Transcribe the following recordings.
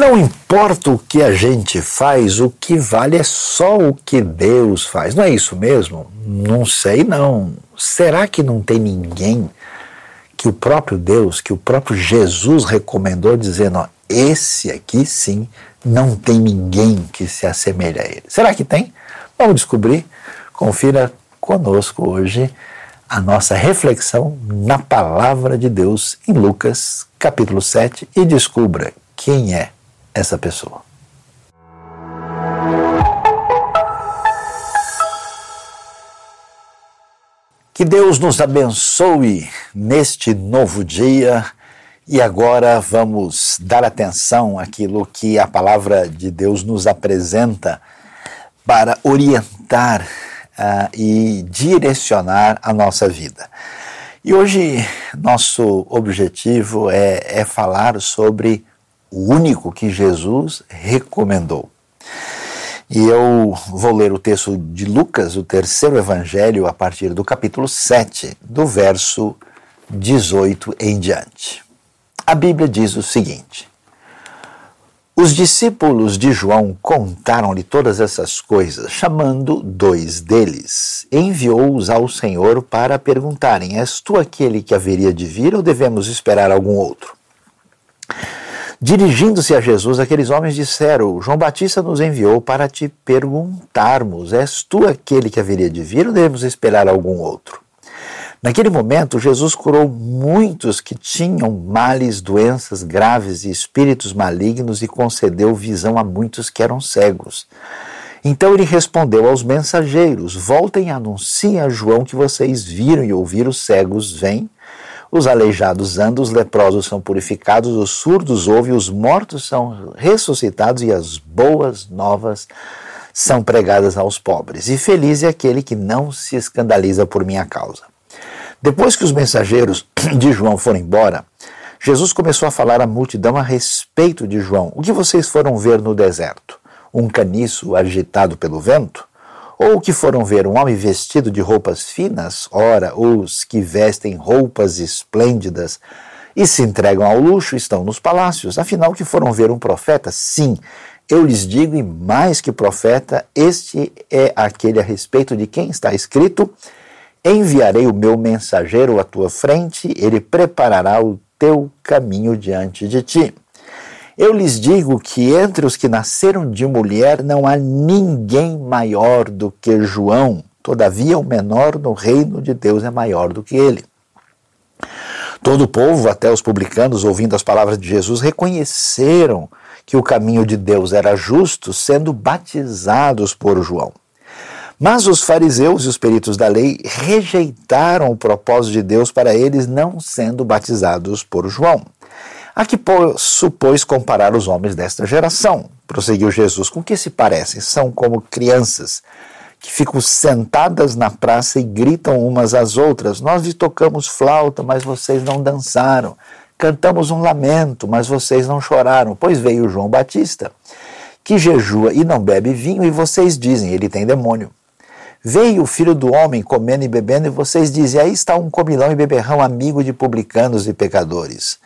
Não importa o que a gente faz, o que vale é só o que Deus faz. Não é isso mesmo? Não sei não. Será que não tem ninguém que o próprio Deus, que o próprio Jesus recomendou dizendo, ó, esse aqui sim não tem ninguém que se assemelhe a ele. Será que tem? Vamos descobrir. Confira conosco hoje a nossa reflexão na palavra de Deus em Lucas, capítulo 7, e descubra quem é essa pessoa. Que Deus nos abençoe neste novo dia e agora vamos dar atenção àquilo que a palavra de Deus nos apresenta para orientar uh, e direcionar a nossa vida. E hoje nosso objetivo é, é falar sobre o único que Jesus recomendou. E eu vou ler o texto de Lucas, o terceiro evangelho, a partir do capítulo 7, do verso 18 em diante. A Bíblia diz o seguinte: Os discípulos de João contaram-lhe todas essas coisas, chamando dois deles. Enviou-os ao Senhor para perguntarem: És tu aquele que haveria de vir ou devemos esperar algum outro? Dirigindo-se a Jesus, aqueles homens disseram: João Batista nos enviou para te perguntarmos: És tu aquele que haveria de vir ou devemos esperar algum outro? Naquele momento, Jesus curou muitos que tinham males, doenças graves e espíritos malignos e concedeu visão a muitos que eram cegos. Então ele respondeu aos mensageiros: Voltem e anunciem a João que vocês viram e ouviram, os cegos vêm os aleijados andam, os leprosos são purificados, os surdos ouvem, os mortos são ressuscitados e as boas novas são pregadas aos pobres. E feliz é aquele que não se escandaliza por minha causa. Depois que os mensageiros de João foram embora, Jesus começou a falar à multidão a respeito de João. O que vocês foram ver no deserto? Um caniço agitado pelo vento? Ou que foram ver um homem vestido de roupas finas? Ora, os que vestem roupas esplêndidas e se entregam ao luxo estão nos palácios. Afinal, que foram ver um profeta? Sim, eu lhes digo, e mais que profeta, este é aquele a respeito de quem está escrito: Enviarei o meu mensageiro à tua frente, ele preparará o teu caminho diante de ti. Eu lhes digo que entre os que nasceram de mulher não há ninguém maior do que João. Todavia, o menor no reino de Deus é maior do que ele. Todo o povo, até os publicanos, ouvindo as palavras de Jesus, reconheceram que o caminho de Deus era justo, sendo batizados por João. Mas os fariseus e os peritos da lei rejeitaram o propósito de Deus para eles, não sendo batizados por João. A que supôs comparar os homens desta geração? Prosseguiu Jesus. Com que se parecem? São como crianças que ficam sentadas na praça e gritam umas às outras: Nós lhe tocamos flauta, mas vocês não dançaram. Cantamos um lamento, mas vocês não choraram. Pois veio João Batista, que jejua e não bebe vinho, e vocês dizem: Ele tem demônio. Veio o filho do homem comendo e bebendo, e vocês dizem: Aí está um comilão e beberrão, amigo de publicanos e pecadores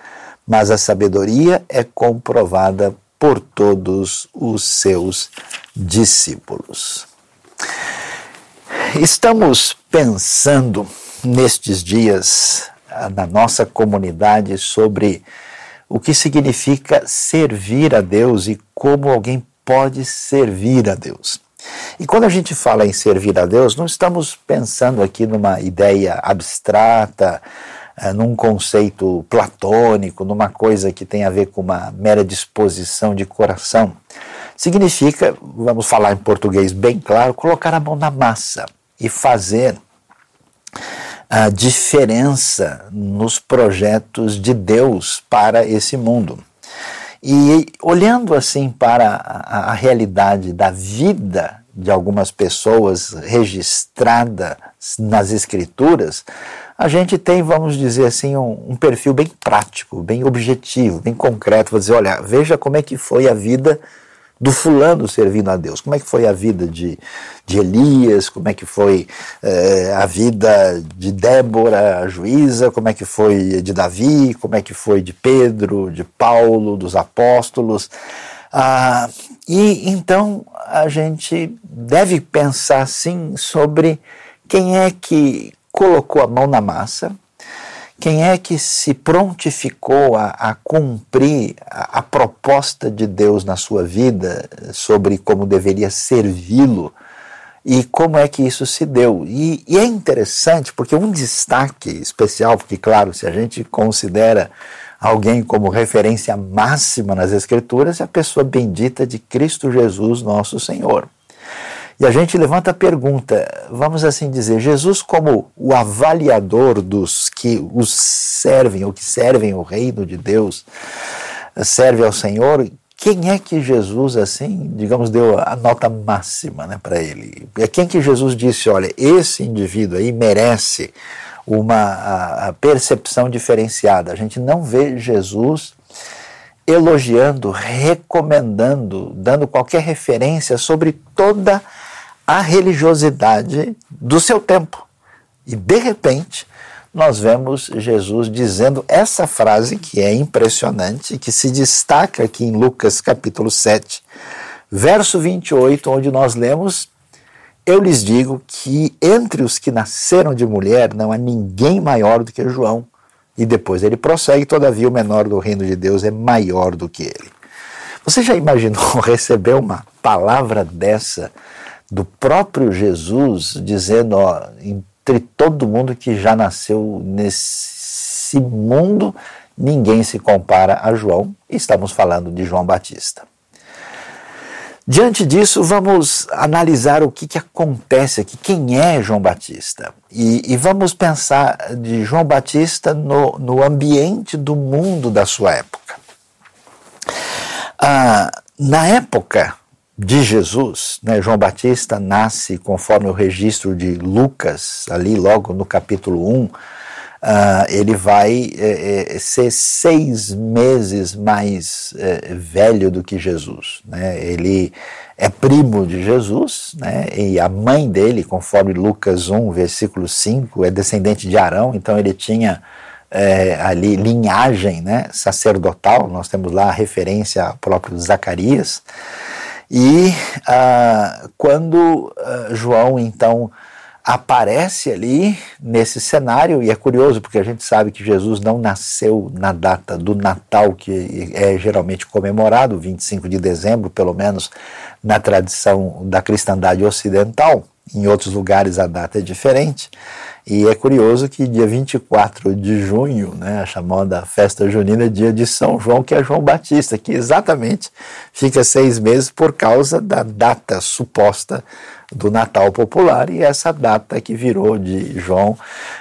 mas a sabedoria é comprovada por todos os seus discípulos. Estamos pensando nestes dias ah, na nossa comunidade sobre o que significa servir a Deus e como alguém pode servir a Deus. E quando a gente fala em servir a Deus, não estamos pensando aqui numa ideia abstrata, num conceito platônico, numa coisa que tem a ver com uma mera disposição de coração. Significa, vamos falar em português bem claro, colocar a mão na massa e fazer a diferença nos projetos de Deus para esse mundo. E olhando assim para a, a realidade da vida de algumas pessoas registrada nas Escrituras, a gente tem, vamos dizer assim, um, um, perfil bem prático, bem objetivo, bem concreto. Vou dizer, olha, veja como é que foi a vida do fulano servindo a Deus. Como é que foi a vida de, de Elias, como é que foi eh, a vida de Débora, a juíza, como é que foi de Davi, como é que foi de Pedro, de Paulo, dos apóstolos. Ah, e então a gente deve pensar sim sobre quem é que colocou a mão na massa, quem é que se prontificou a, a cumprir a, a, proposta de Deus na sua vida sobre como deveria servi-lo e como é que isso se deu? E, e, é interessante porque um destaque especial, porque, claro, se a gente considera alguém como referência máxima nas Escrituras, é a pessoa bendita de Cristo Jesus, nosso Senhor. E a gente levanta a pergunta, vamos assim dizer, Jesus como o avaliador dos que os servem, ou que servem o reino de Deus, serve ao Senhor, quem é que Jesus, assim, digamos, deu a nota máxima né, para ele? É quem que Jesus disse, olha, esse indivíduo aí merece uma a, a percepção diferenciada. A gente não vê Jesus elogiando, recomendando, dando qualquer referência sobre toda a religiosidade do seu tempo. E de repente, nós vemos Jesus dizendo essa frase que é impressionante, que se destaca aqui em Lucas capítulo 7, verso 28, onde nós lemos: Eu lhes digo que entre os que nasceram de mulher não há ninguém maior do que João. E depois ele prossegue: Todavia, o menor do reino de Deus é maior do que ele. Você já imaginou receber uma palavra dessa do próprio Jesus dizendo, ó, entre todo mundo que já nasceu nesse mundo, ninguém se compara a João, e estamos falando de João Batista. Diante disso, vamos analisar o que, que acontece aqui, quem é João Batista. E, e vamos pensar de João Batista no, no ambiente do mundo da sua época. Ah, na época de Jesus, né, João Batista nasce conforme o registro de Lucas, ali logo no capítulo 1, uh, ele vai é, é, ser seis meses mais é, velho do que Jesus. Né? Ele é primo de Jesus, né? e a mãe dele, conforme Lucas 1, versículo 5, é descendente de Arão, então ele tinha é, ali linhagem né, sacerdotal, nós temos lá a referência ao próprio Zacarias. E ah, quando ah, João então aparece ali nesse cenário, e é curioso porque a gente sabe que Jesus não nasceu na data do Natal, que é geralmente comemorado, 25 de dezembro, pelo menos na tradição da cristandade ocidental. Em outros lugares a data é diferente. E é curioso que dia 24 de junho, né, a chamada festa junina, é dia de São João, que é João Batista, que exatamente fica seis meses por causa da data suposta do Natal popular e essa data que virou de João,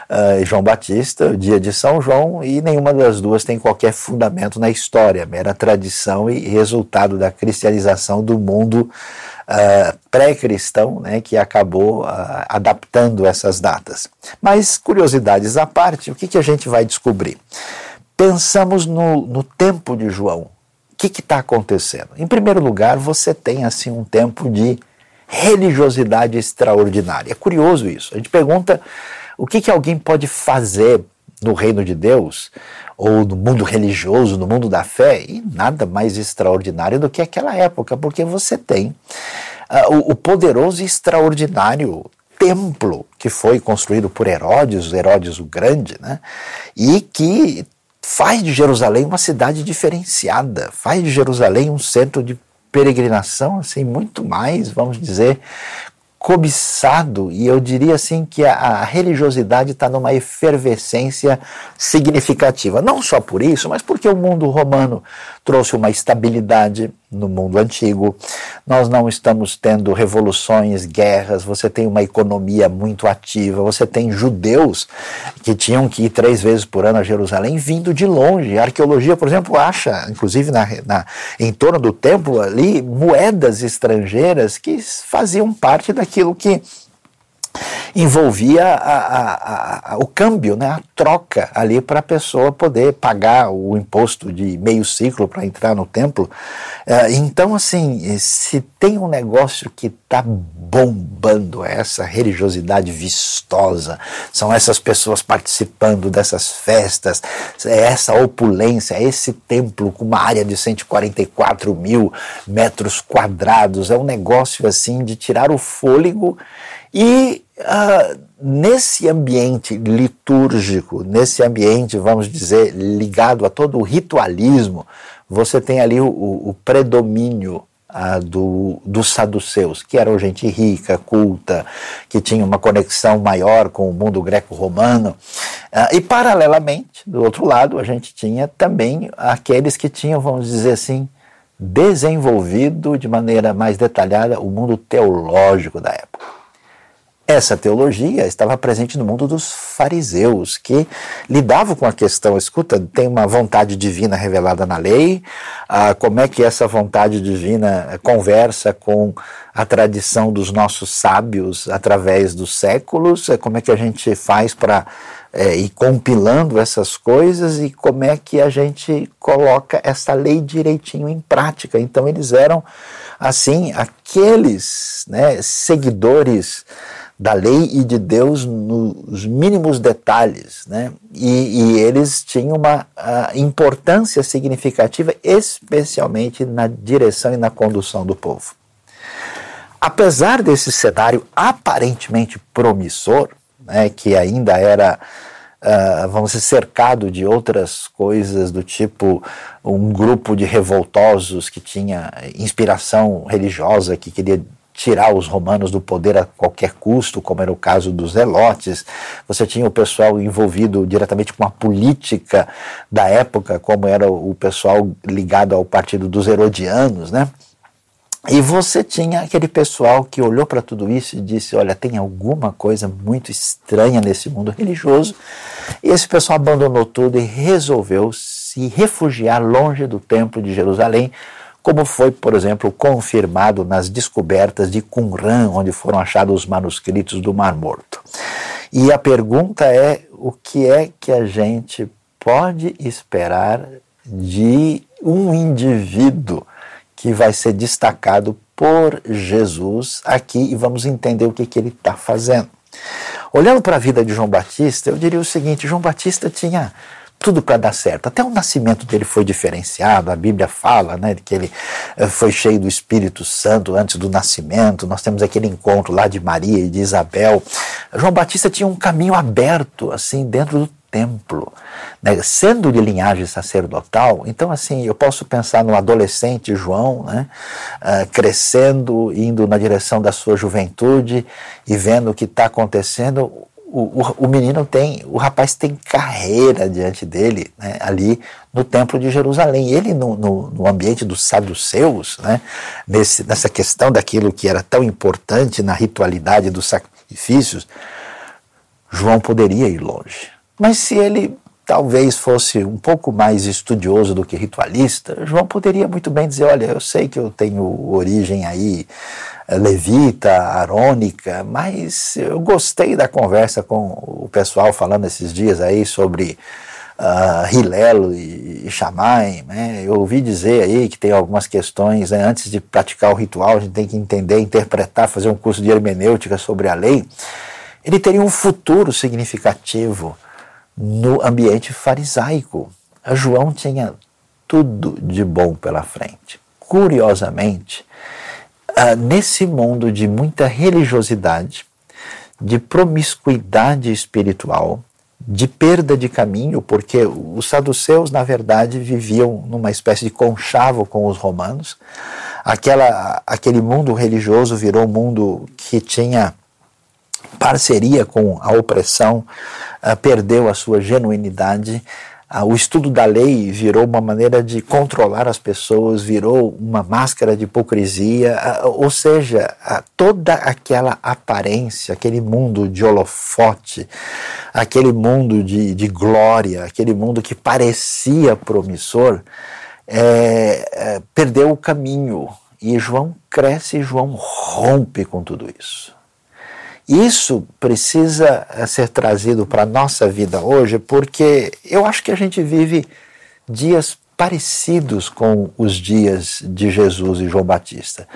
uh, João Batista, dia de São João, e nenhuma das duas tem qualquer fundamento na história, mera tradição e resultado da cristianização do mundo uh, pré-cristão, né, que acabou uh, adaptando essas datas. Mas, curiosidades à parte, o que, que a gente vai descobrir? Pensamos no, no tempo de João. O que está acontecendo? Em primeiro lugar, você tem assim um tempo de religiosidade extraordinária. É curioso isso. A gente pergunta o que, que alguém pode fazer no reino de Deus, ou no mundo religioso, no mundo da fé, e nada mais extraordinário do que aquela época, porque você tem uh, o, poderoso e extraordinário templo que foi construído por Herodes, Herodes o Grande, né? e que faz de Jerusalém uma cidade diferenciada, faz de Jerusalém um centro de peregrinação, assim, muito mais, vamos dizer, cobiçado, e eu diria assim que a, a religiosidade está numa efervescência significativa. Não só por isso, mas porque o mundo romano trouxe uma estabilidade no mundo antigo. Nós não estamos tendo revoluções, guerras, você tem uma economia muito ativa, você tem judeus que tinham que ir três vezes por ano a Jerusalém vindo de longe. A arqueologia, por exemplo, acha, inclusive na, na, em torno do templo ali, moedas estrangeiras que faziam parte daquilo que envolvia a, a, a, o câmbio, né, a troca ali para a pessoa poder pagar o imposto de meio ciclo para entrar no templo. É, então, assim, se tem um negócio que está bombando, é essa religiosidade vistosa, são essas pessoas participando dessas festas, é essa opulência, é esse templo com uma área de 144 mil metros quadrados, é um negócio assim de tirar o fôlego e uh, nesse ambiente litúrgico, nesse ambiente, vamos dizer, ligado a todo o ritualismo, você tem ali o, o predomínio uh, do, dos saduceus, que eram gente rica, culta, que tinha uma conexão maior com o mundo greco-romano. Uh, e, paralelamente, do outro lado, a gente tinha também aqueles que tinham, vamos dizer assim, desenvolvido de maneira mais detalhada o mundo teológico da época. Essa teologia estava presente no mundo dos fariseus, que lidavam com a questão: escuta, tem uma vontade divina revelada na lei, ah, como é que essa vontade divina conversa com a tradição dos nossos sábios através dos séculos? Como é que a gente faz para é, ir compilando essas coisas e como é que a gente coloca essa lei direitinho em prática? Então, eles eram, assim, aqueles né, seguidores da lei e de Deus nos mínimos detalhes, né? E, e eles tinham uma importância significativa, especialmente na direção e na condução do povo. Apesar desse cenário aparentemente promissor, né, que ainda era Uh, vamos dizer, cercado de outras coisas do tipo um grupo de revoltosos que tinha inspiração religiosa, que queria tirar os romanos do poder a qualquer custo, como era o caso dos zelotes. Você tinha o pessoal envolvido diretamente com a política da época, como era o pessoal ligado ao partido dos herodianos, né? E você tinha aquele pessoal que olhou para tudo isso e disse: Olha, tem alguma coisa muito estranha nesse mundo religioso. E esse pessoal abandonou tudo e resolveu se refugiar longe do Templo de Jerusalém como foi, por exemplo, confirmado nas descobertas de Qumran, onde foram achados os manuscritos do Mar Morto. E a pergunta é: o que é que a gente pode esperar de um indivíduo que vai ser destacado por Jesus aqui e vamos entender o que, que ele está fazendo? Olhando para a vida de João Batista, eu diria o seguinte: João Batista tinha tudo para dar certo. Até o nascimento dele foi diferenciado, a Bíblia fala né, que ele eh, foi cheio do Espírito Santo antes do nascimento. Nós temos aquele encontro lá de Maria e de Isabel. João Batista tinha um caminho aberto, assim, dentro do templo, né, sendo de linhagem sacerdotal, então assim, eu posso pensar no adolescente João, né, uh, crescendo, indo na direção da sua juventude e vendo o que está acontecendo, o, o, o, menino tem, o rapaz tem carreira diante dele, né, ali no Templo de Jerusalém. Ele, no, no, no ambiente dos saduceus, né, nesse, nessa questão daquilo que era tão importante na ritualidade dos sacrifícios, João poderia ir longe. Mas se ele talvez fosse um pouco mais estudioso do que ritualista, João poderia muito bem dizer: olha, eu sei que eu tenho origem aí levita, arônica, mas eu gostei da conversa com o pessoal falando esses dias aí sobre uh, Hilelo e, e né? Eu ouvi dizer aí que tem algumas questões, né? antes de praticar o ritual, a gente tem que entender, interpretar, fazer um curso de hermenêutica sobre a lei. Ele teria um futuro significativo no ambiente farisaico. A João tinha tudo de bom pela frente. Curiosamente, ah, nesse mundo de muita religiosidade, de promiscuidade espiritual, de perda de caminho, porque os saduceus, na verdade, viviam numa espécie de conchavo com os romanos. Aquela, aquele mundo religioso virou um mundo que tinha parceria com a opressão, uh, perdeu a sua genuinidade ah, o estudo da lei virou uma maneira de controlar as pessoas, virou uma máscara de hipocrisia, ah, ou seja, ah, toda aquela aparência, aquele mundo de holofote, aquele mundo de, de glória, aquele mundo que parecia promissor, é, é, perdeu o caminho. E João cresce João rompe com tudo isso. Isso precisa eh, ser trazido para a nossa vida hoje, porque eu acho que a gente vive dias parecidos com os dias de Jesus e João Batista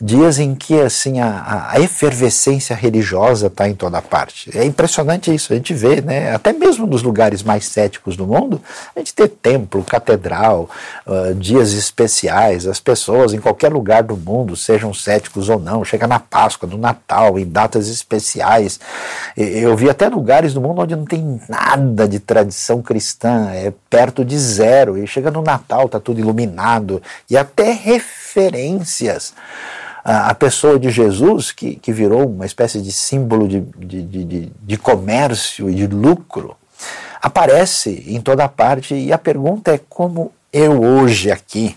dias em que assim a, a efervescência religiosa está em toda parte. É impressionante isso, a gente vê, né? Até mesmo nos lugares mais céticos do mundo, a gente tem templo, catedral, uh, dias especiais, as pessoas em qualquer lugar do mundo, sejam céticos ou não, chega na Páscoa, no Natal, em datas especiais. Eu vi até lugares do mundo onde não tem nada de tradição cristã, é perto de zero, e chega no Natal, está tudo iluminado, e até referências a, pessoa de Jesus, que, que virou uma espécie de símbolo de, de, de, de comércio e de lucro, aparece em toda parte e a pergunta é como eu hoje aqui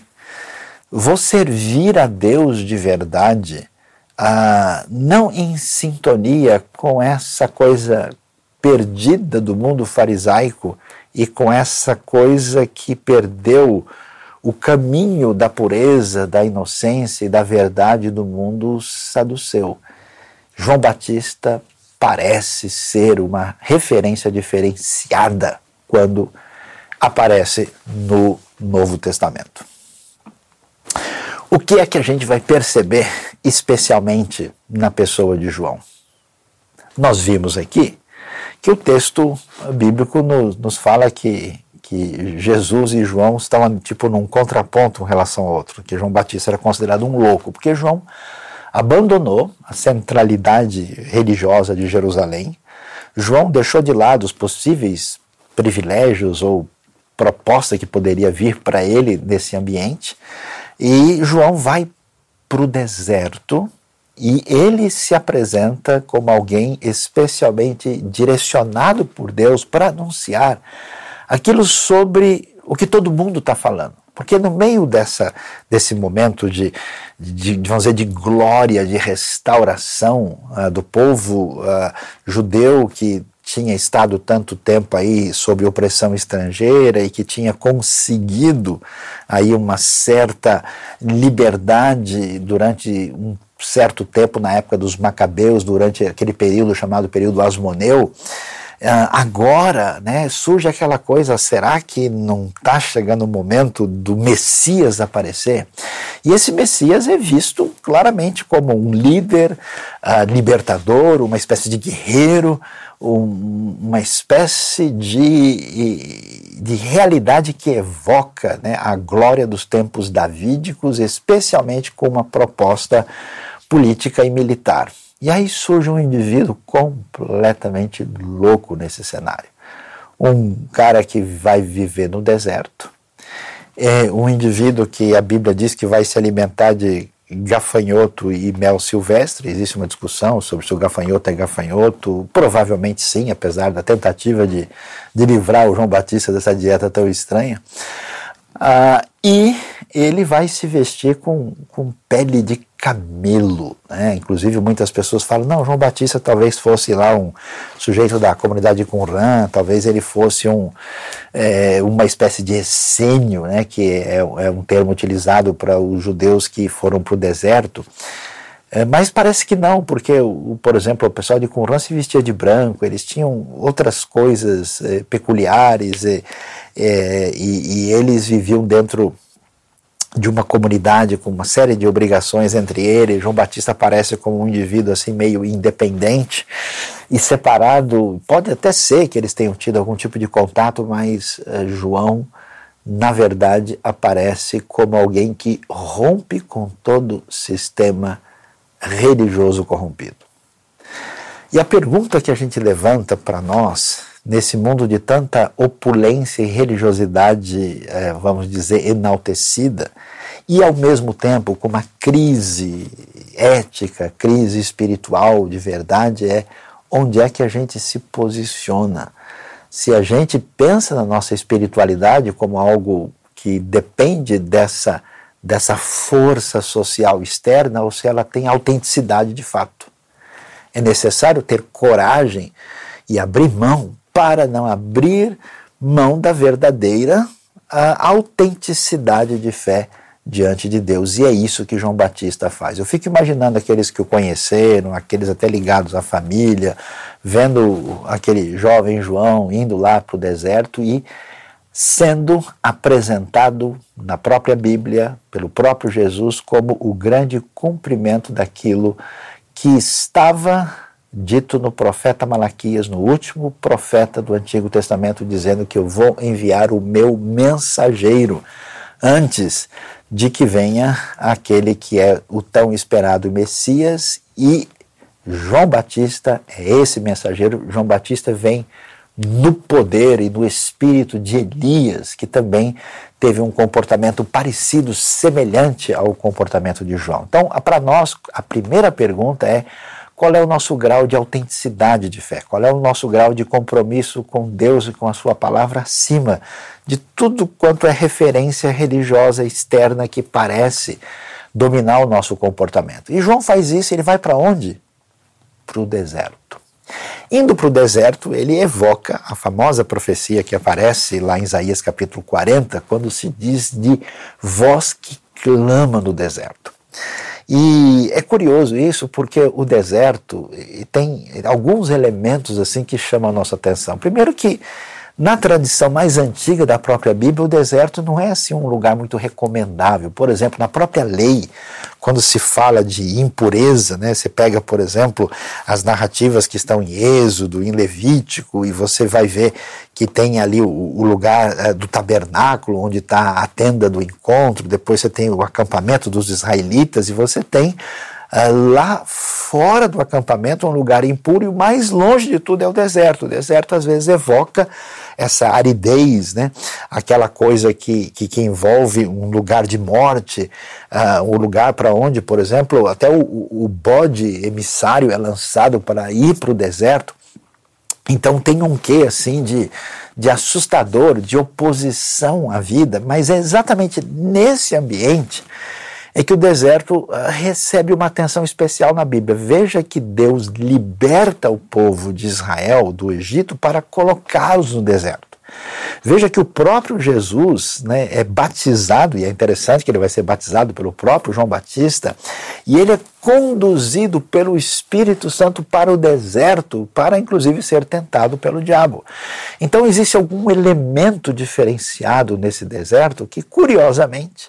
vou servir a Deus de verdade, ah, não em sintonia com essa coisa perdida do mundo farisaico e com essa coisa que perdeu o caminho da pureza, da inocência e da verdade do mundo saduceu. João Batista parece ser uma referência diferenciada quando aparece no Novo Testamento. O que é que a gente vai perceber especialmente na pessoa de João? Nós vimos aqui que o texto bíblico nos, nos fala que que Jesus e João estavam tipo num contraponto em relação ao outro, que João Batista era considerado um louco, porque João abandonou a centralidade religiosa de Jerusalém. João deixou de lado os possíveis privilégios ou proposta que poderia vir para ele nesse ambiente, e João vai para o deserto e ele se apresenta como alguém especialmente direcionado por Deus para anunciar aquilo sobre o que todo mundo está falando. Porque no meio dessa, desse momento de, de, de, vamos dizer, de glória, de restauração uh, do povo uh, judeu que tinha estado tanto tempo aí sob opressão estrangeira e que tinha conseguido aí uma certa liberdade durante um certo tempo na época dos macabeus, durante aquele período chamado período asmoneu, agora né, surge aquela coisa: será que não está chegando o momento do Messias aparecer? E esse Messias é visto claramente como um líder uh, libertador, uma espécie de guerreiro, um, uma espécie de, de realidade que evoca né, a glória dos tempos davídicos, especialmente com uma proposta política e militar. E aí surge um indivíduo completamente louco nesse cenário. Um cara que vai viver no deserto, é um indivíduo que a Bíblia diz que vai se alimentar de gafanhoto e mel silvestre. Existe uma discussão sobre se o gafanhoto é gafanhoto. Provavelmente sim, apesar da tentativa de, de livrar o João Batista dessa dieta tão estranha. Ah, e ele vai se vestir com, com pele de camelo. Né? Inclusive, muitas pessoas falam: não, João Batista talvez fosse lá um sujeito da comunidade de Qumran, talvez ele fosse um, é, uma espécie de essênio, né? que é, é um termo utilizado para os judeus que foram para o deserto. É, mas parece que não, porque, o, por exemplo, o pessoal de Qumran se vestia de branco, eles tinham outras coisas é, peculiares é, e, e eles viviam dentro de uma comunidade com uma série de obrigações entre ele. João Batista aparece como um indivíduo assim meio independente e separado. Pode até ser que eles tenham tido algum tipo de contato, mas uh, João, na verdade, aparece como alguém que rompe com todo sistema religioso corrompido. E a pergunta que a gente levanta para nós nesse mundo de tanta opulência e religiosidade, é, vamos dizer, enaltecida, e ao mesmo tempo com uma crise ética, crise espiritual de verdade, é onde é que a gente se posiciona. Se a gente pensa na nossa espiritualidade como algo que depende dessa, dessa força social externa ou se ela tem autenticidade de fato. É necessário ter coragem e abrir mão para não abrir mão da verdadeira autenticidade de fé diante de Deus. E é isso que João Batista faz. Eu fico imaginando aqueles que o conheceram, aqueles até ligados à família, vendo aquele jovem João indo lá para o deserto e sendo apresentado na própria Bíblia, pelo próprio Jesus, como o grande cumprimento daquilo que estava dito no profeta Malaquias, no último profeta do Antigo Testamento, dizendo que eu vou enviar o meu mensageiro antes de que venha aquele que é o tão esperado Messias e João Batista é esse mensageiro. João Batista vem no poder e no espírito de Elias, que também teve um comportamento parecido, semelhante ao comportamento de João. Então, para nós, a primeira pergunta é: qual é o nosso grau de autenticidade de fé? Qual é o nosso grau de compromisso com Deus e com a Sua palavra acima de tudo quanto é referência religiosa externa que parece dominar o nosso comportamento? E João faz isso, ele vai para onde? Para o deserto. Indo para o deserto, ele evoca a famosa profecia que aparece lá em Isaías capítulo 40, quando se diz de voz que clama no deserto. E é curioso isso porque o deserto tem alguns elementos assim que chamam a nossa atenção. Primeiro que na tradição mais antiga da própria Bíblia, o deserto não é assim um lugar muito recomendável. Por exemplo, na própria lei, quando se fala de impureza, né, você pega, por exemplo, as narrativas que estão em Êxodo, em Levítico, e você vai ver que tem ali o, o lugar é, do tabernáculo, onde está a tenda do encontro, depois você tem o acampamento dos israelitas, e você tem lá fora do acampamento um lugar impuro, e o mais longe de tudo é o deserto. O deserto às vezes evoca essa aridez, né? aquela coisa que, que, que envolve um lugar de morte, uh, um lugar para onde, por exemplo, até o, o bode emissário é lançado para ir para o deserto. Então tem um quê assim de, de assustador, de oposição à vida, mas é exatamente nesse ambiente é que o deserto ah, recebe uma atenção especial na Bíblia. Veja que Deus liberta o povo de Israel do Egito para colocá-los no deserto. Veja que o próprio Jesus né, é batizado, e é interessante que ele vai ser batizado pelo próprio João Batista, e ele é conduzido pelo Espírito Santo para o deserto, para inclusive ser tentado pelo diabo. Então existe algum elemento diferenciado nesse deserto que, curiosamente,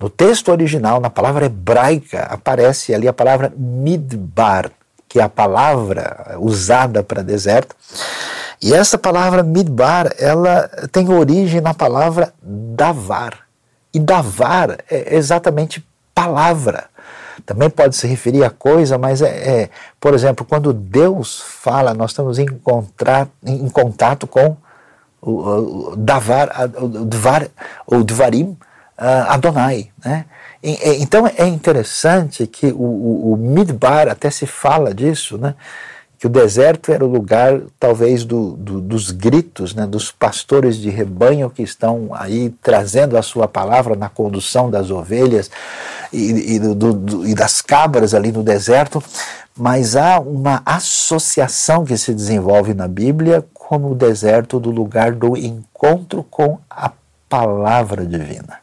no texto original, na palavra hebraica, aparece ali a palavra midbar, que é a palavra usada para deserto. E essa palavra midbar, ela tem origem na palavra davar. E davar é exatamente palavra. Também pode se referir a coisa, mas é, é por exemplo, quando Deus fala, nós estamos em, em contato com o, o davar, o, dvar, o dvarim, Adonai. Né? Então é interessante que o, o, o, Midbar até se fala disso, né? que o deserto era o lugar talvez do, do, dos gritos né? dos pastores de rebanho que estão aí trazendo a sua palavra na condução das ovelhas e, e, do, e das cabras ali no deserto, mas há uma associação que se desenvolve na Bíblia como o deserto do lugar do encontro com a palavra divina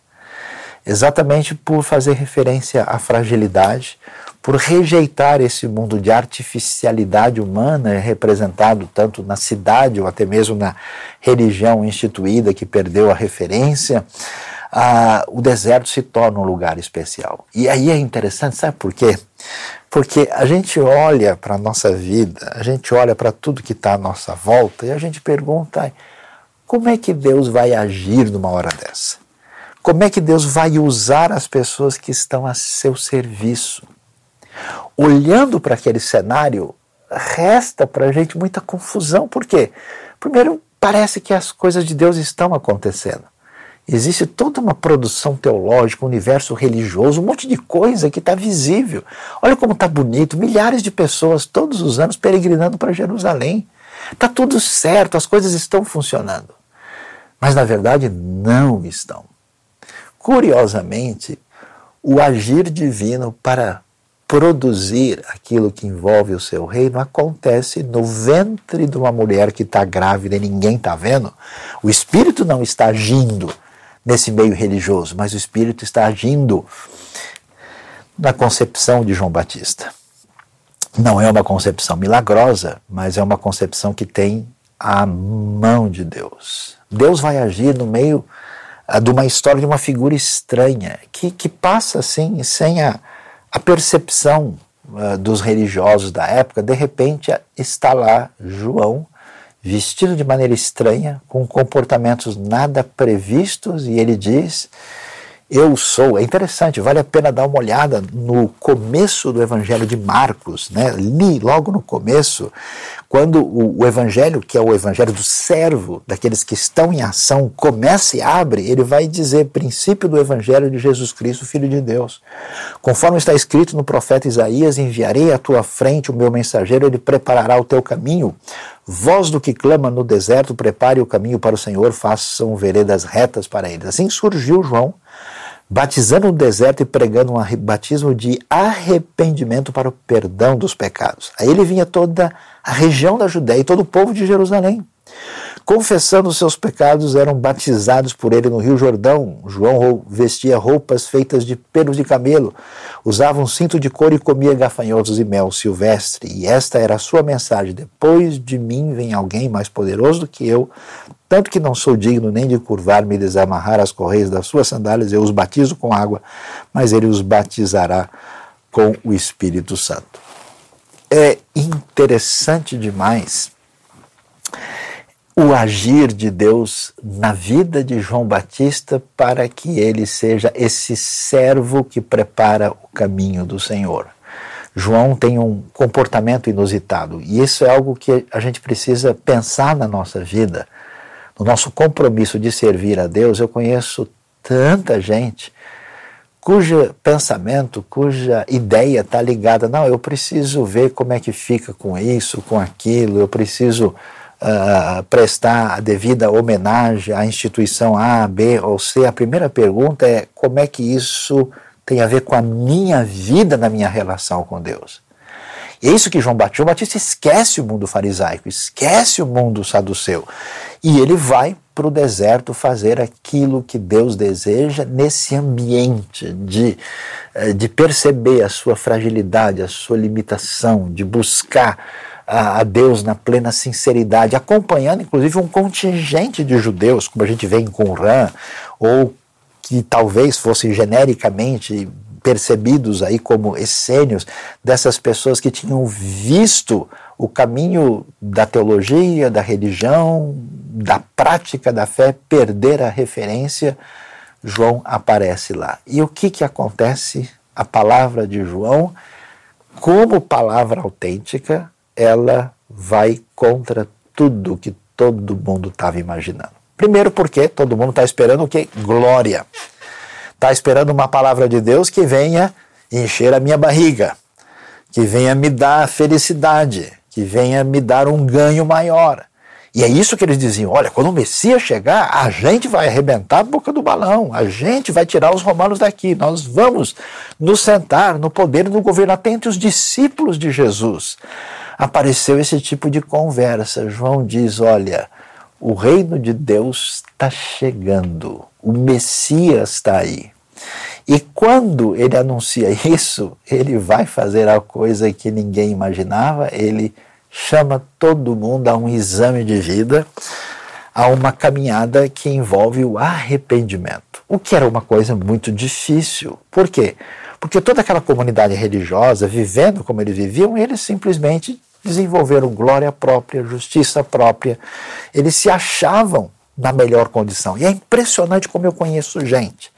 exatamente por fazer referência à fragilidade, por rejeitar esse mundo de artificialidade humana representado tanto na cidade ou até mesmo na religião instituída que perdeu a referência, ah, o deserto se torna um lugar especial. E aí é interessante, sabe por quê? Porque a gente olha para a nossa vida, a gente olha para tudo que está à nossa volta e a gente pergunta como é que Deus vai agir numa hora dessa? Como é que Deus vai usar as pessoas que estão a seu serviço? Olhando para aquele cenário, resta para a gente muita confusão. Por quê? Primeiro, parece que as coisas de Deus estão acontecendo. Existe toda uma produção teológica, um universo religioso, um monte de coisa que está visível. Olha como está bonito, milhares de pessoas todos os anos peregrinando para Jerusalém. Está tudo certo, as coisas estão funcionando. Mas na verdade não estão. Curiosamente, o agir divino para produzir aquilo que envolve o seu reino acontece no ventre de uma mulher que está grávida e ninguém está vendo. O Espírito não está agindo nesse meio religioso, mas o Espírito está agindo na concepção de João Batista. Não é uma concepção milagrosa, mas é uma concepção que tem a mão de Deus. Deus vai agir no meio de uma história de uma figura estranha, que, que passa assim, sem a, a percepção uh, dos religiosos da época. De repente está lá João, vestido de maneira estranha, com comportamentos nada previstos, e ele diz eu sou. É interessante, vale a pena dar uma olhada no começo do Evangelho de Marcos, né? Li logo no começo, quando o, o, Evangelho, que é o Evangelho do servo, daqueles que estão em ação, começa e abre, ele vai dizer princípio do Evangelho de Jesus Cristo, Filho de Deus. Conforme está escrito no profeta Isaías: enviarei à tua frente o meu mensageiro, ele preparará o teu caminho. Voz do que clama no deserto, prepare o caminho para o Senhor, façam veredas retas para eles. Assim surgiu João batizando no deserto e pregando um batismo de arrependimento para o perdão dos pecados. Aí ele vinha toda a região da Judéia e todo o povo de Jerusalém. Confessando seus pecados, eram batizados por ele no Rio Jordão. João vestia roupas feitas de pelos de camelo, usava um cinto de couro e comia gafanhotos e mel silvestre. E esta era a sua mensagem: Depois de mim vem alguém mais poderoso do que eu, tanto que não sou digno nem de curvar-me e desamarrar as correias das suas sandálias, eu os batizo com água, mas ele os batizará com o Espírito Santo. É interessante demais o agir de Deus na vida de João Batista para que ele seja esse servo que prepara o caminho do Senhor. João tem um comportamento inusitado e isso é algo que a gente precisa pensar na nossa vida no nosso compromisso de servir a Deus, eu conheço tanta gente cujo pensamento, cuja ideia está ligada, não, eu preciso ver como é que fica com isso, com aquilo, eu preciso prestar a devida homenagem à instituição A, B ou C. A primeira pergunta é como é que isso tem a ver com a minha vida na minha relação com Deus. E é isso que João Batista, João Batista esquece o mundo farisaico, esquece o mundo saduceu. E ele vai para o deserto fazer aquilo que Deus deseja nesse ambiente de, eh, de perceber a sua fragilidade, a sua limitação, de buscar a, Deus na plena sinceridade, acompanhando inclusive um contingente de judeus, como a gente vê em Qumran, ou que talvez fossem genericamente percebidos aí como essênios dessas pessoas que tinham visto o caminho da teologia, da religião, da prática da fé perder a referência, João aparece lá. E o que, que acontece? A palavra de João, como palavra autêntica, ela vai contra tudo que todo mundo estava imaginando. Primeiro, porque todo mundo está esperando o que? Glória está esperando uma palavra de Deus que venha encher a minha barriga, que venha me dar felicidade, que venha me dar um ganho maior. E é isso que eles diziam: olha, quando o Messias chegar, a gente vai arrebentar a boca do balão, a gente vai tirar os romanos daqui, nós vamos nos sentar no poder do governo. Até entre os discípulos de Jesus apareceu esse tipo de conversa. João diz: olha, o reino de Deus está chegando, o Messias está aí. E quando ele anuncia isso, ele vai fazer a coisa que ninguém imaginava, ele chama todo mundo a um exame de vida, a uma caminhada que envolve o arrependimento, o que era uma coisa muito difícil. Por quê? Porque toda aquela comunidade religiosa, vivendo como eles viviam, eles simplesmente desenvolveram glória própria, justiça própria. Eles se achavam na melhor condição. E é impressionante como eu conheço gente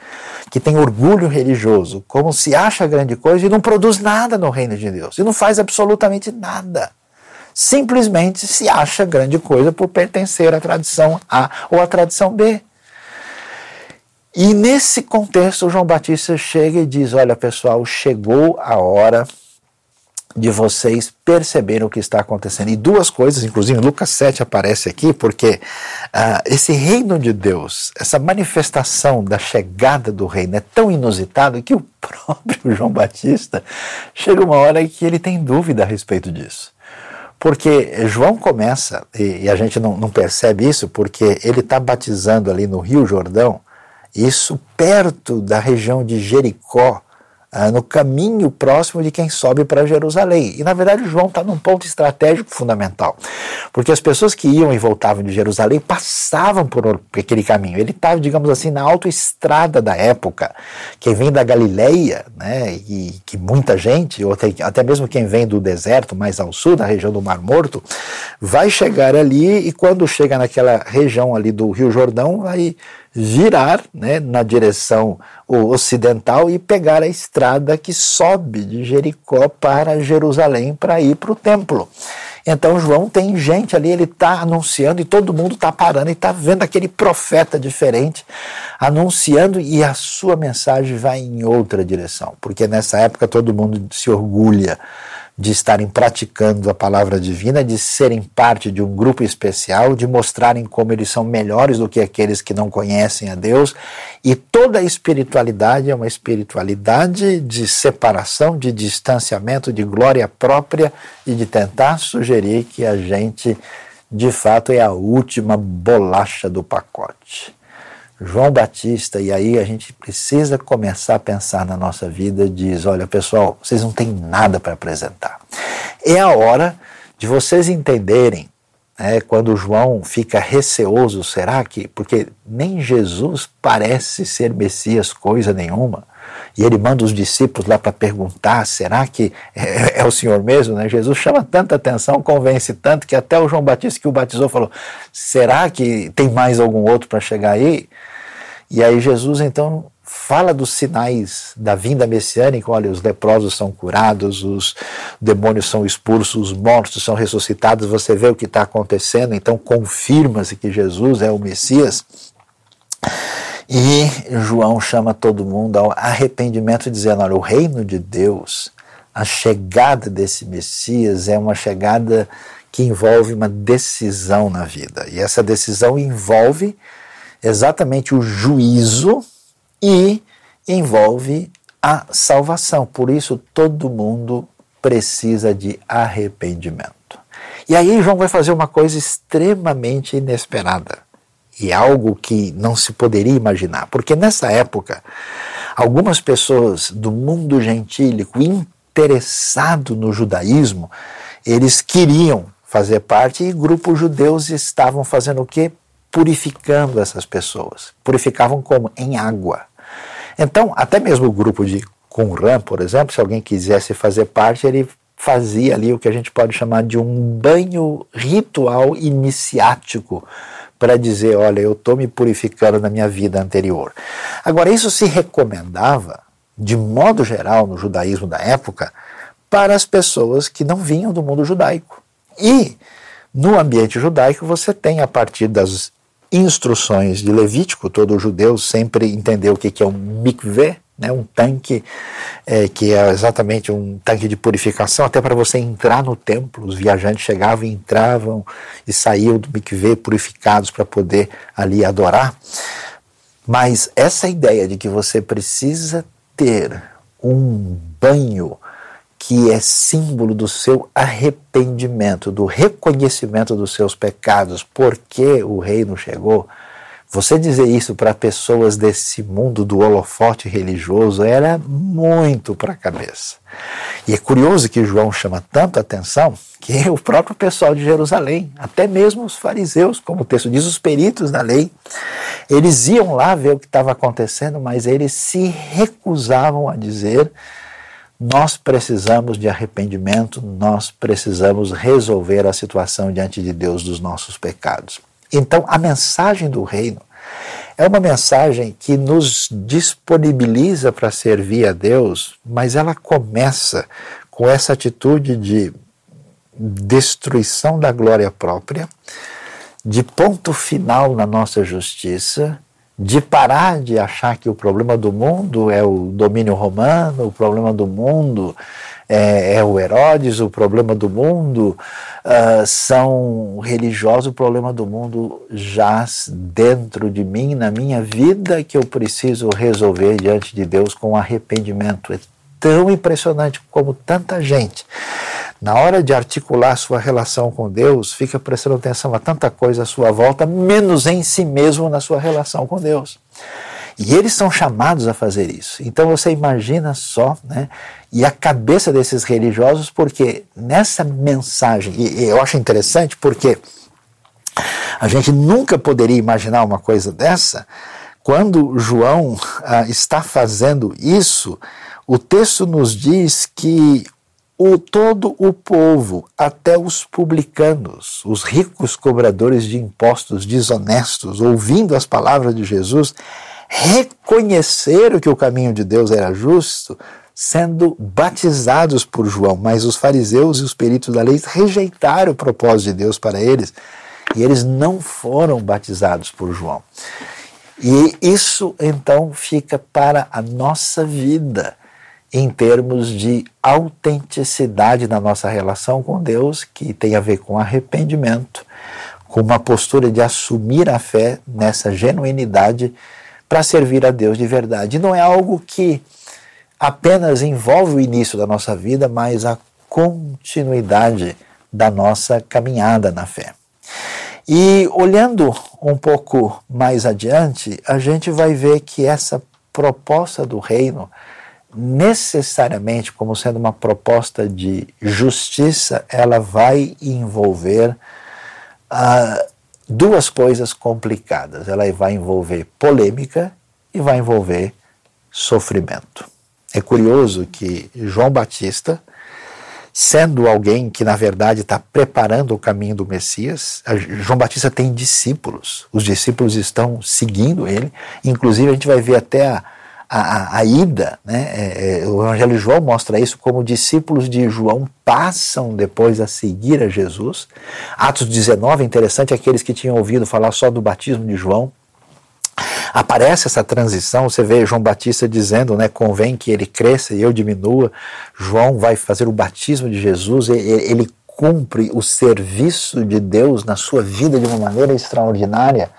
que tem orgulho religioso, como se acha grande coisa e não produz nada no reino de Deus, e não faz absolutamente nada. Simplesmente se acha grande coisa por pertencer à tradição A ou à tradição B. E nesse contexto, João Batista chega e diz: Olha, pessoal, chegou a hora de vocês perceberem o que está acontecendo. E duas coisas, inclusive Lucas 7 aparece aqui, porque uh, esse reino de Deus, essa manifestação da chegada do reino é tão inusitado que o próprio João Batista chega uma hora que ele tem dúvida a respeito disso. Porque João começa, e, e a gente não, não percebe isso, porque ele está batizando ali no Rio Jordão, isso perto da região de Jericó, ah, no caminho próximo de quem sobe para Jerusalém. E na verdade João está num ponto estratégico fundamental, porque as pessoas que iam e voltavam de Jerusalém passavam por aquele caminho. Ele estava, digamos assim, na autoestrada da época. Quem vem da Galileia, né, e que muita gente, ou até, até mesmo quem vem do deserto mais ao sul, da região do Mar Morto, vai chegar ali e quando chega naquela região ali do Rio Jordão, vai virar né, na direção ocidental e pegar a estrada que sobe de Jericó para Jerusalém para ir para o templo. Então João tem gente ali, ele está anunciando e todo mundo está parando e está vendo aquele profeta diferente anunciando e a sua mensagem vai em outra direção, porque nessa época todo mundo se orgulha de estarem praticando a palavra divina, de serem parte de um grupo especial, de mostrarem como eles são melhores do que aqueles que não conhecem a Deus. E toda a espiritualidade é uma espiritualidade de separação, de distanciamento, de glória própria e de tentar sugerir que a gente de fato é a última bolacha do pacote. João Batista, e aí a gente precisa começar a pensar na nossa vida, diz, olha pessoal, vocês não têm nada para apresentar. É a hora de vocês entenderem, né, quando João fica receoso, será que, porque nem Jesus parece ser Messias coisa nenhuma, e ele manda os discípulos lá para perguntar: será que é, é, o Senhor mesmo? Né? Jesus chama tanta atenção, convence tanto, que até o João Batista que o batizou falou: será que tem mais algum outro para chegar aí? E aí Jesus então fala dos sinais da vinda messiânica, olha, os leprosos são curados, os demônios são expulsos, os mortos são ressuscitados, você vê o que está acontecendo, então confirma-se que Jesus é o Messias. E João chama todo mundo ao arrependimento, dizendo: olha, o reino de Deus, a chegada desse Messias é uma chegada que envolve uma decisão na vida. E essa decisão envolve exatamente o juízo e envolve a salvação. Por isso, todo mundo precisa de arrependimento. E aí, João vai fazer uma coisa extremamente inesperada e algo que não se poderia imaginar, porque nessa época, algumas pessoas do mundo gentílico interessado no judaísmo, eles queriam fazer parte e grupos judeus estavam fazendo o quê? purificando essas pessoas. Purificavam como? Em água. Então, até mesmo o grupo de Qumran, por exemplo, se alguém quisesse fazer parte, ele fazia ali o que a gente pode chamar de um banho ritual iniciático para dizer, olha, eu estou me purificando na minha vida anterior. Agora, isso se recomendava, de modo geral, no judaísmo da época, para as pessoas que não vinham do mundo judaico. E no ambiente judaico você tem, a partir das instruções de Levítico, todo judeu sempre entendeu o que é um mikveh, né, um tanque é, que é exatamente um tanque de purificação, até para você entrar no templo. Os viajantes chegavam e entravam e saíam do mikveh purificados para poder ali adorar. Mas essa ideia de que você precisa ter um banho que é símbolo do seu arrependimento, do reconhecimento dos seus pecados, porque o reino chegou. Você dizer isso para pessoas desse mundo do holofote religioso era muito para a cabeça. E é curioso que João chama tanto atenção que o próprio pessoal de Jerusalém, até mesmo os fariseus, como o texto diz, os peritos da lei, eles iam lá ver o que estava acontecendo, mas eles se recusavam a dizer nós precisamos de arrependimento, nós precisamos resolver a situação diante de Deus dos nossos pecados. Então, a mensagem do reino é uma mensagem que nos disponibiliza para servir a Deus, mas ela começa com essa atitude de destruição da glória própria, de ponto final na nossa justiça de parar de achar que o problema do mundo é o domínio romano, o problema do mundo é, é o Herodes, o problema do mundo uh, são religiosos, o problema do mundo jaz dentro de mim, na minha vida, que eu preciso resolver diante de Deus com arrependimento. É tão impressionante como tanta gente na hora de articular sua relação com Deus, fica prestando atenção a tanta coisa à sua volta, menos em si mesmo na sua relação com Deus. E eles são chamados a fazer isso. Então você imagina só, né? E a cabeça desses religiosos, porque nessa mensagem, e, eu acho interessante porque a gente nunca poderia imaginar uma coisa dessa, quando João ah, está fazendo isso, o texto nos diz que o, todo o povo, até os publicanos, os ricos cobradores de impostos desonestos, ouvindo as palavras de Jesus, reconheceram que o caminho de Deus era justo, sendo batizados por João. Mas os fariseus e os peritos da lei rejeitaram o propósito de Deus para eles e eles não foram batizados por João. E isso então fica para a nossa vida em termos de autenticidade na nossa relação com Deus, que tem a ver com arrependimento, com uma postura de assumir a fé nessa genuinidade para servir a Deus de verdade. Não é algo que apenas envolve o início da nossa vida, mas a continuidade da nossa caminhada na fé. E olhando um pouco mais adiante, a gente vai ver que essa proposta do reino necessariamente como sendo uma proposta de justiça, ela vai envolver uh, duas coisas complicadas. Ela vai envolver polêmica e vai envolver sofrimento. É curioso que João Batista, sendo alguém que na verdade está preparando o caminho do Messias, João Batista tem discípulos, os discípulos estão seguindo ele, inclusive a gente vai ver até a a, a, ida, né? É, é, o Evangelho de João mostra isso como discípulos de João passam depois a seguir a Jesus. Atos 19, interessante, aqueles que tinham ouvido falar só do batismo de João. Aparece essa transição, você vê João Batista dizendo, né, convém que ele cresça e eu diminua. João vai fazer o batismo de Jesus, ele cumpre o serviço de Deus na sua vida de uma maneira extraordinária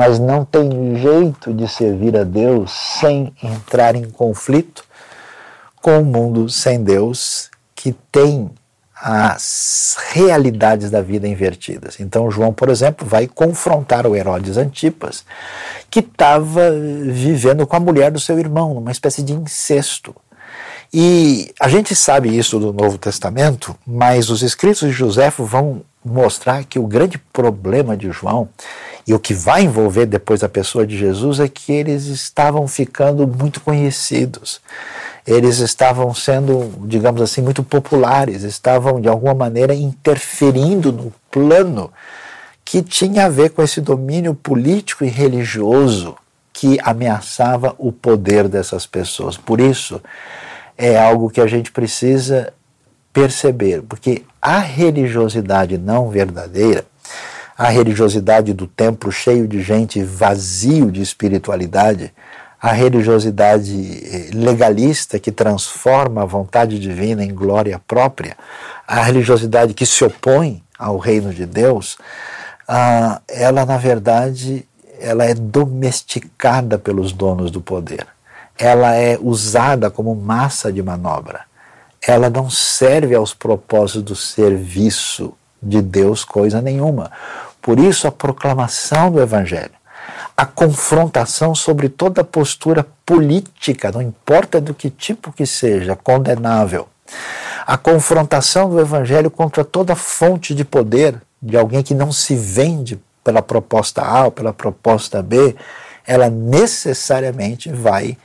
mas não tem jeito de servir a Deus sem entrar em conflito com o mundo sem Deus que tem as realidades da vida invertidas. Então, João, por exemplo, vai confrontar o Herodes Antipas, que estava vivendo com a mulher do seu irmão, numa espécie de incesto. E a gente sabe isso do Novo Testamento, mas os escritos de Joséfo vão mostrar que o grande problema de João e o que vai envolver depois a pessoa de Jesus é que eles estavam ficando muito conhecidos. Eles estavam sendo, digamos assim, muito populares, estavam de alguma maneira interferindo no plano que tinha a ver com esse domínio político e religioso que ameaçava o poder dessas pessoas. Por isso, é algo que a gente precisa perceber, porque a religiosidade não verdadeira a religiosidade do templo cheio de gente vazio de espiritualidade, a religiosidade eh, legalista que transforma a vontade divina em glória própria, a religiosidade que se opõe ao reino de Deus, ah, ela na verdade ela é domesticada pelos donos do poder. Ela é usada como massa de manobra. Ela não serve aos propósitos do serviço de Deus coisa nenhuma. Por isso, a proclamação do Evangelho, a confrontação sobre toda postura política, não importa do que tipo que seja, condenável, a confrontação do Evangelho contra toda fonte de poder de alguém que não se vende pela proposta A ou pela proposta B, ela necessariamente vai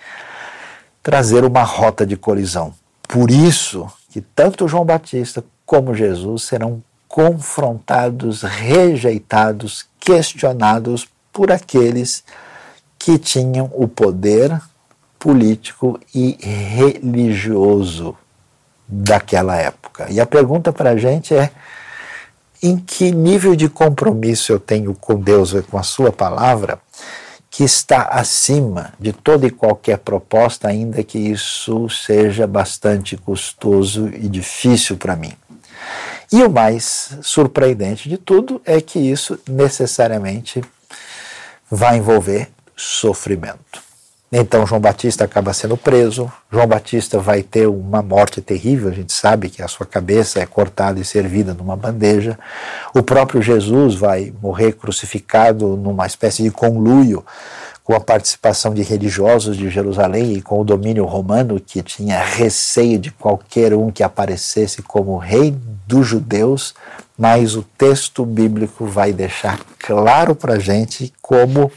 trazer uma rota de colisão. Por isso que tanto João Batista como Jesus serão confrontados, rejeitados, questionados por aqueles que tinham o poder político e religioso daquela época. E a pergunta para a gente é: em que nível de compromisso eu tenho com Deus e com a Sua palavra que está acima de toda e qualquer proposta, ainda que isso seja bastante custoso e difícil para mim? E o mais surpreendente de tudo é que isso necessariamente vai envolver sofrimento. Então João Batista acaba sendo preso, João Batista vai ter uma morte terrível, a gente sabe que a sua cabeça é cortada e servida numa bandeja. O próprio Jesus vai morrer crucificado numa espécie de conluio com a participação de religiosos de Jerusalém e com o domínio romano que tinha receio de qualquer um que aparecesse como rei dos judeus, mas o texto bíblico vai deixar claro para a gente como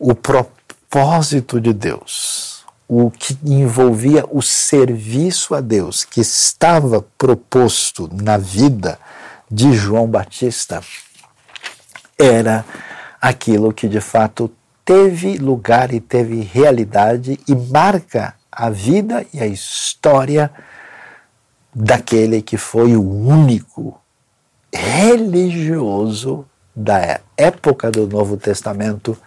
o propósito de Deus, o que envolvia o serviço a Deus, que estava proposto na vida de João Batista, era aquilo que de fato teve lugar e teve realidade e marca a vida e a história daquele que foi o único religioso da época do Novo Testamento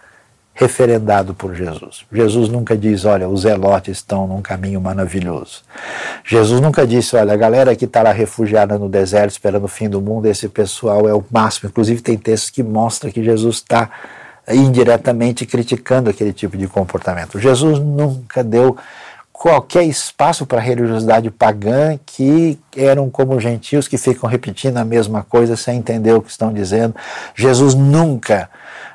referendado por Jesus. Jesus nunca diz, olha, os zelotes estão num caminho maravilhoso. Jesus nunca disse, olha, a galera que está lá refugiada no deserto esperando o fim do mundo, esse pessoal é o máximo. Inclusive tem textos que mostram que Jesus está indiretamente criticando aquele tipo de comportamento. Jesus nunca deu qualquer espaço para a religiosidade pagã que eram como gentios que ficam repetindo a mesma coisa sem entender o que estão dizendo. Jesus nunca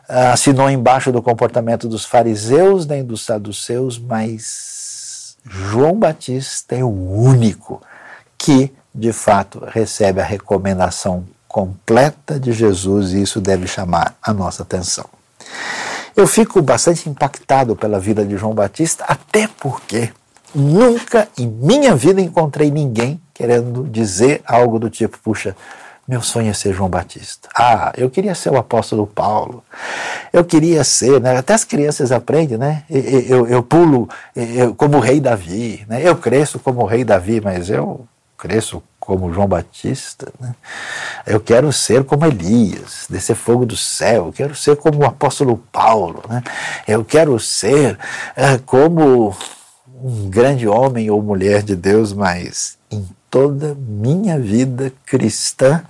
uh, assinou embaixo do comportamento dos fariseus nem dos saduceus, mas João Batista é o único que, de fato, recebe a recomendação completa de Jesus e isso deve chamar a nossa atenção. Eu fico bastante impactado pela vida de João Batista, até porque Nunca em minha vida encontrei ninguém querendo dizer algo do tipo: puxa, meu sonho é ser João Batista. Ah, eu queria ser o apóstolo Paulo. Eu queria ser, né? até as crianças aprendem, né? Eu, eu, eu pulo eu, como o rei Davi, né? Eu cresço como o rei Davi, mas eu cresço como João Batista. Né? Eu quero ser como Elias, descer fogo do céu. Eu quero ser como o apóstolo Paulo. Né? Eu quero ser é, como um grande homem ou mulher de Deus, mas em toda minha vida cristã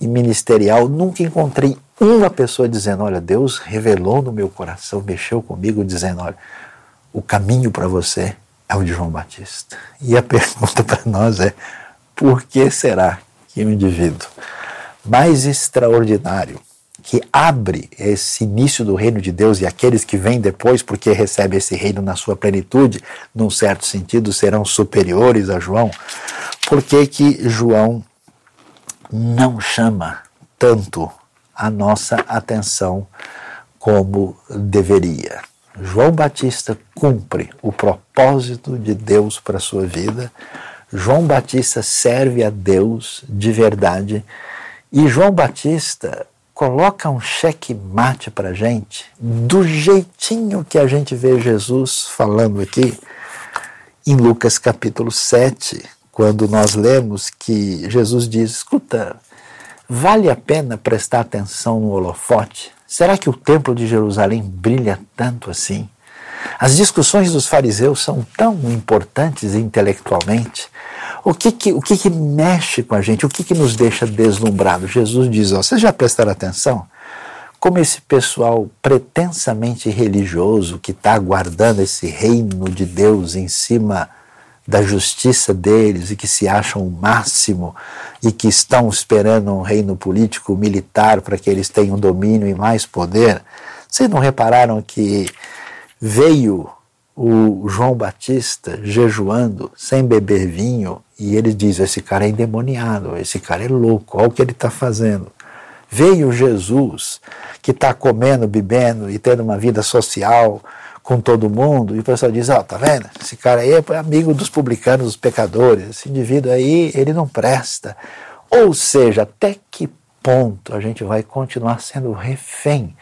e ministerial nunca encontrei uma pessoa dizendo: Olha, Deus revelou no meu coração, mexeu comigo, dizendo: Olha, o caminho para você é o de João Batista. E a pergunta para nós é: por que será que um indivíduo mais extraordinário que abre esse início do reino de Deus e aqueles que vêm depois, porque recebem esse reino na sua plenitude, num certo sentido, serão superiores a João. Por que, que João não chama tanto a nossa atenção como deveria? João Batista cumpre o propósito de Deus para a sua vida. João Batista serve a Deus de verdade. E João Batista coloca um cheque mate para gente, do jeitinho que a gente vê Jesus falando aqui em Lucas capítulo 7, quando nós lemos que Jesus diz: escuta, vale a pena prestar atenção no holofote? Será que o templo de Jerusalém brilha tanto assim? As discussões dos fariseus são tão importantes intelectualmente o que que, o que, que mexe com a gente? O que, que nos deixa deslumbrados? Jesus diz: ó, vocês já prestaram atenção? Como esse pessoal pretensamente religioso que está aguardando esse reino de Deus em cima da justiça deles e que se acham o máximo e que estão esperando um reino político militar para que eles tenham domínio e mais poder. Vocês não repararam que veio o João Batista jejuando sem beber vinho e ele diz: Esse cara é endemoniado, esse cara é louco, olha o que ele está fazendo. Veio Jesus, que está comendo, bebendo e tendo uma vida social com todo mundo, e o pessoal diz: Ó, oh, tá vendo? Esse cara aí é amigo dos publicanos, dos pecadores, esse indivíduo aí, ele não presta. Ou seja, até que ponto a gente vai continuar sendo refém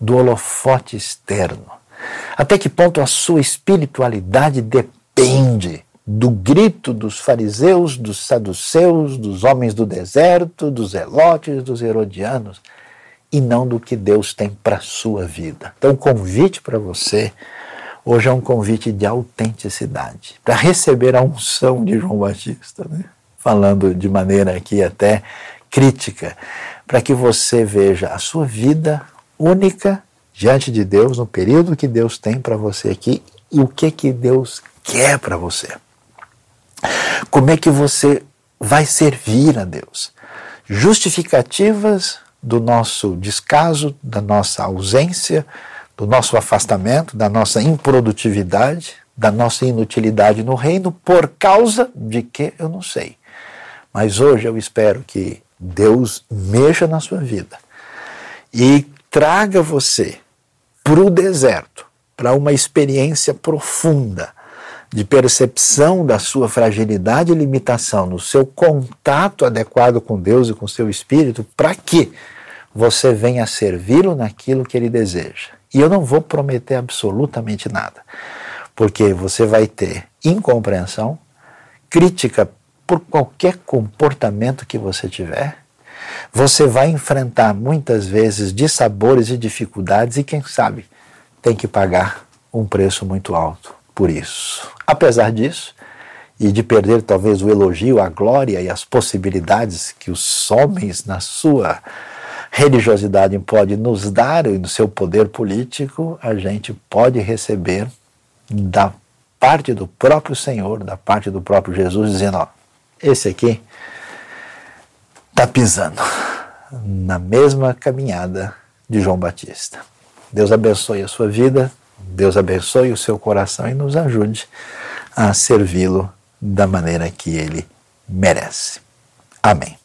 do holofote externo? Até que ponto a sua espiritualidade depende do grito dos fariseus, dos saduceus, dos homens do deserto, dos elotes, dos herodianos, e não do que Deus tem para a sua vida. Então, o convite para você hoje é um convite de autenticidade, para receber a unção de João Batista, né? falando de maneira aqui até crítica, para que você veja a sua vida única diante de Deus, no período que Deus tem para você aqui e o que que Deus quer para você. Como é que você vai servir a Deus? Justificativas do nosso descaso, da nossa ausência, do nosso afastamento, da nossa improdutividade, da nossa inutilidade no reino, por causa de que eu não sei. Mas hoje eu espero que Deus mexa na sua vida e traga você para o deserto, para uma experiência profunda de percepção da sua fragilidade e limitação, no seu contato adequado com Deus e com seu espírito, para que você venha servi-lo naquilo que ele deseja. E eu não vou prometer absolutamente nada, porque você vai ter incompreensão, crítica por qualquer comportamento que você tiver, você vai enfrentar muitas vezes dissabores e dificuldades e, quem sabe, tem que pagar um preço muito alto por isso. Apesar disso, e de perder talvez o elogio, a glória e as possibilidades que os homens, na sua religiosidade, podem nos dar e no seu poder político, a gente pode receber da parte do próprio Senhor, da parte do próprio Jesus, dizendo: ó, esse aqui está pisando na mesma caminhada de João Batista. Deus abençoe a sua vida, Deus abençoe o seu coração e nos ajude a servi-lo da maneira que ele merece. Amém.